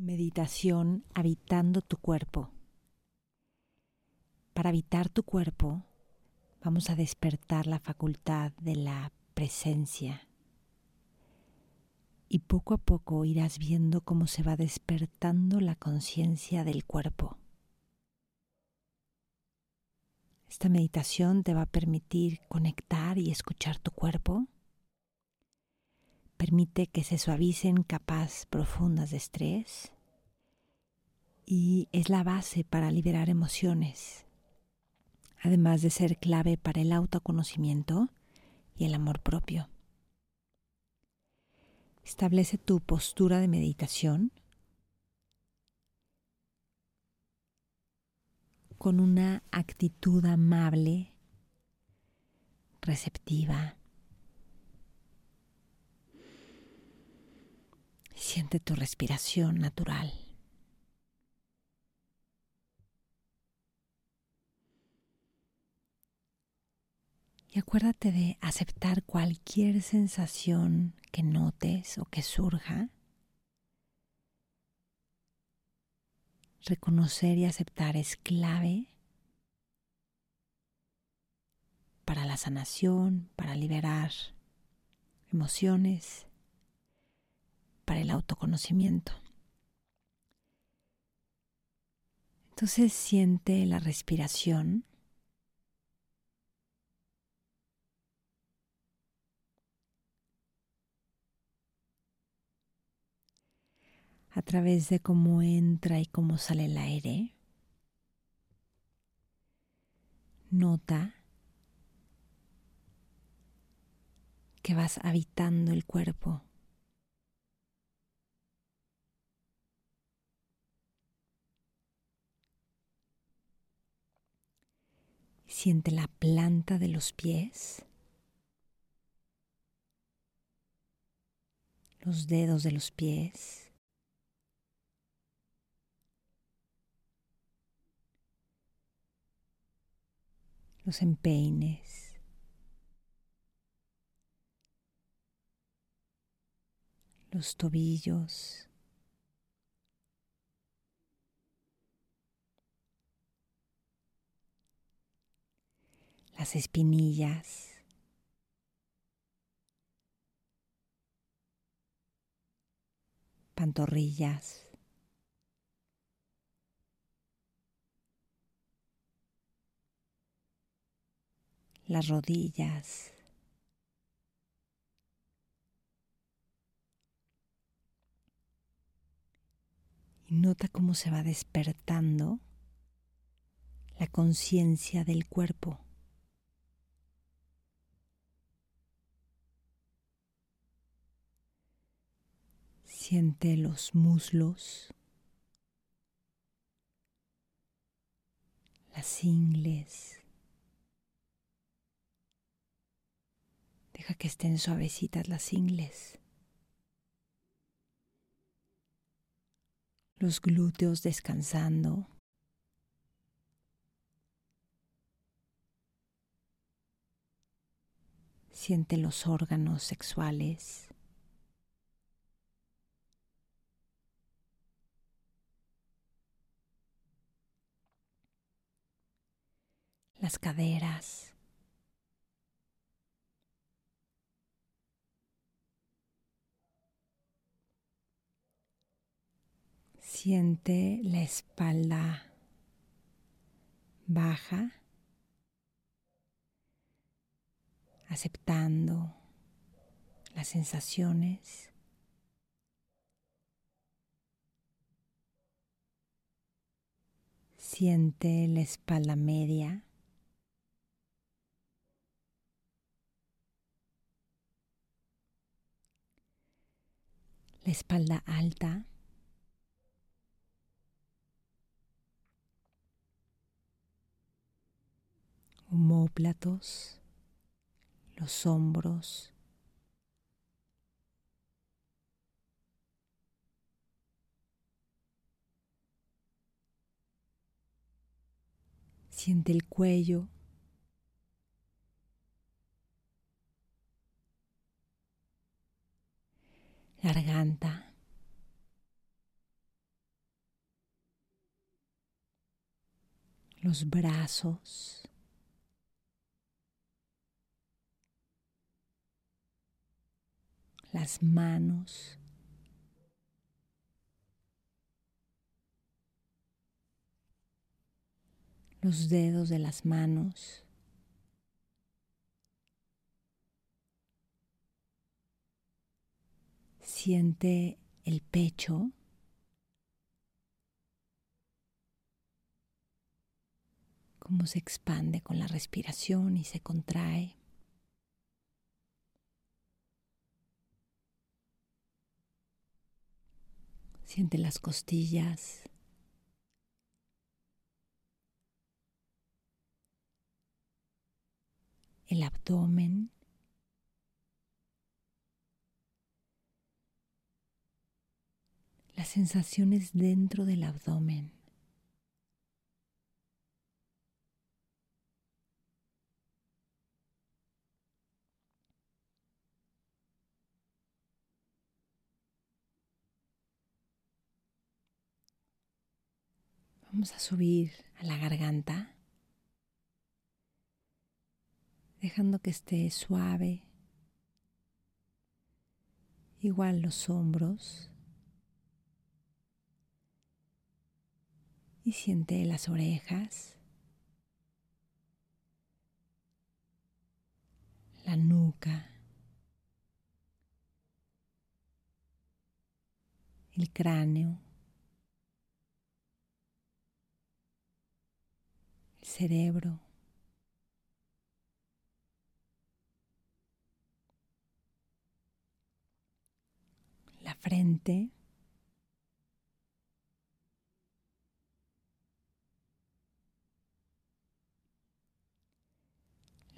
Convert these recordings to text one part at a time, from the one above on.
Meditación habitando tu cuerpo. Para habitar tu cuerpo vamos a despertar la facultad de la presencia y poco a poco irás viendo cómo se va despertando la conciencia del cuerpo. Esta meditación te va a permitir conectar y escuchar tu cuerpo. Permite que se suavicen capas profundas de estrés y es la base para liberar emociones, además de ser clave para el autoconocimiento y el amor propio. Establece tu postura de meditación con una actitud amable, receptiva. Siente tu respiración natural. Y acuérdate de aceptar cualquier sensación que notes o que surja. Reconocer y aceptar es clave para la sanación, para liberar emociones, para el autoconocimiento. Entonces siente la respiración a través de cómo entra y cómo sale el aire. Nota que vas habitando el cuerpo. Siente la planta de los pies, los dedos de los pies. los empeines, los tobillos, las espinillas, pantorrillas. las rodillas. Y nota cómo se va despertando la conciencia del cuerpo. Siente los muslos, las ingles, Deja que estén suavecitas las ingles. Los glúteos descansando. Siente los órganos sexuales. Caderas. Siente la espalda baja, aceptando las sensaciones. Siente la espalda media. Espalda alta. homóplatos, los hombros, Siente el cuello. garganta. los brazos. las manos, los dedos de las manos, Siente el pecho. cómo se expande con la respiración y se contrae. Siente las costillas. El abdomen. Las sensaciones dentro del abdomen. Vamos a subir a la garganta, dejando que esté suave. Igual los hombros. Y siente las orejas, la nuca, el cráneo. cerebro. La frente.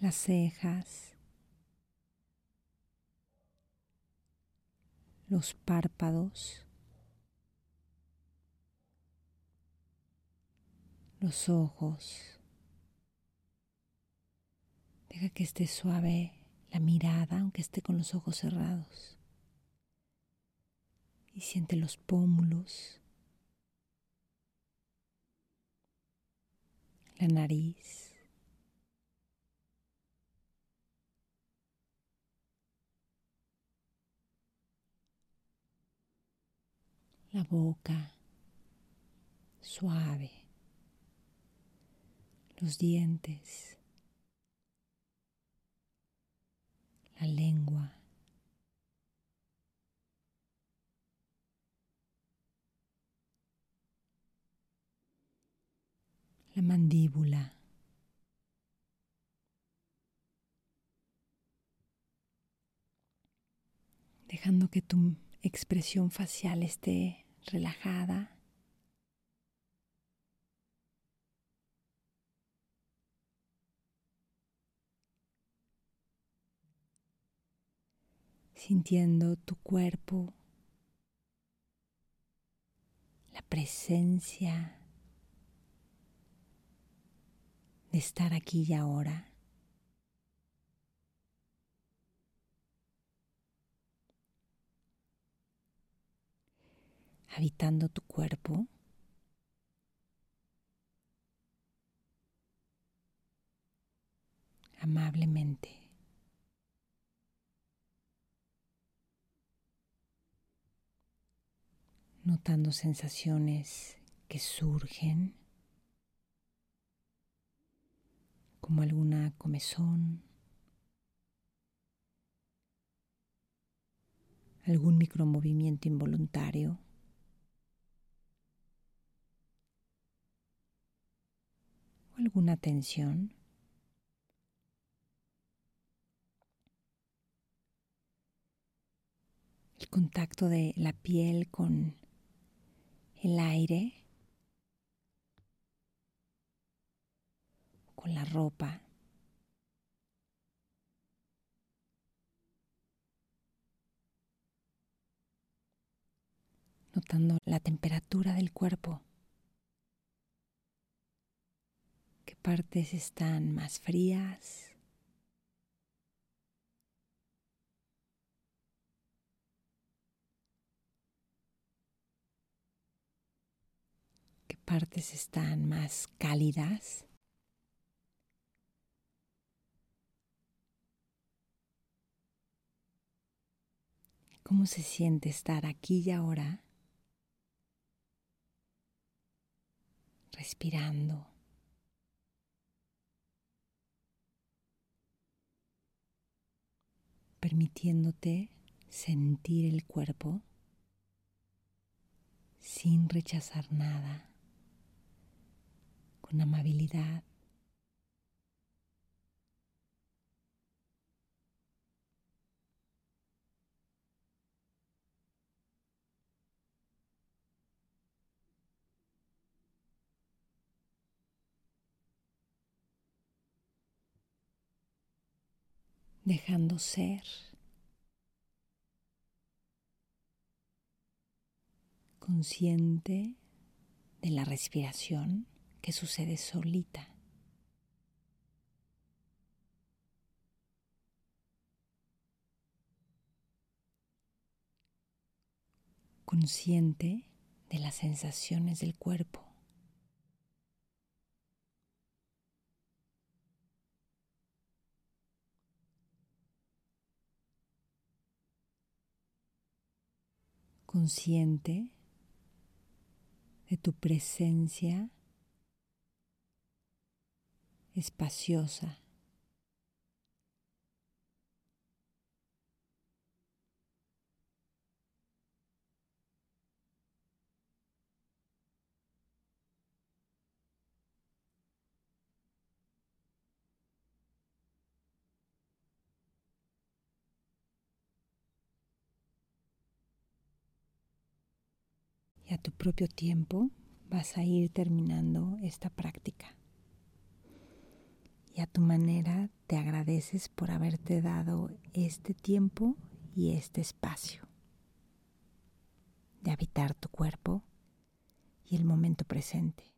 Las cejas. Los párpados. los ojos. Deja que esté suave la mirada, aunque esté con los ojos cerrados. Y siente los pómulos, la nariz. La boca suave, los dientes. la lengua. La mandíbula. Dejando que tu expresión facial esté relajada. sintiendo tu cuerpo, la presencia de estar aquí y ahora. Habitando tu cuerpo. amablemente. notando sensaciones que surgen, como alguna comezón, algún micromovimiento involuntario. Alguna tensión. El contacto de la piel con el aire con la ropa. Notando la temperatura del cuerpo. ¿Qué partes están más frías? partes están más cálidas. ¿Cómo se siente estar aquí y ahora? Respirando. Permitiéndote sentir el cuerpo sin rechazar nada, con amabilidad. Dejando ser. Consciente de la respiración que sucede solita. Consciente de las sensaciones del cuerpo. Consciente de tu presencia espaciosa. A tu propio tiempo vas a ir terminando esta práctica. Y a tu manera te agradeces por haberte dado este tiempo y este espacio de habitar tu cuerpo y el momento presente.